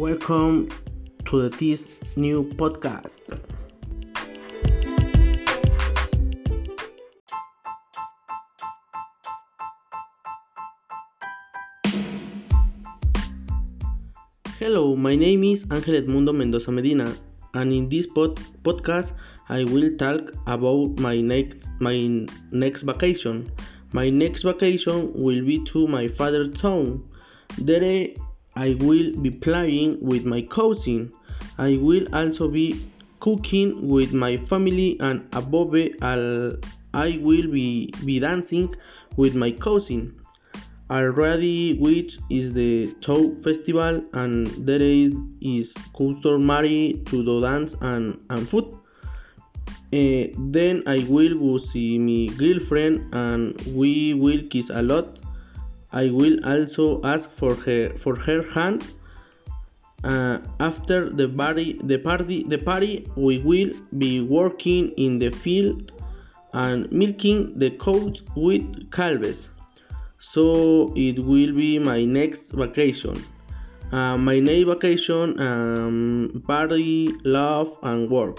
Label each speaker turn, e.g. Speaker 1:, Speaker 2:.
Speaker 1: welcome to this new podcast. Hello, my name is Ángel Edmundo Mendoza Medina, and in this pod- podcast, I will talk about my next my next vacation. My next vacation will be to my father's town. There, I will be playing with my cousin. I will also be cooking with my family, and above all, I will be, be dancing with my cousin already which is the Tow festival and there is is customary to do dance and, and food. Uh, then I will go see my girlfriend and we will kiss a lot. I will also ask for her for her hand. Uh, after the party, the party, the party, we will be working in the field and milking the cows with calves so it will be my next vacation uh, my next vacation um, party love and work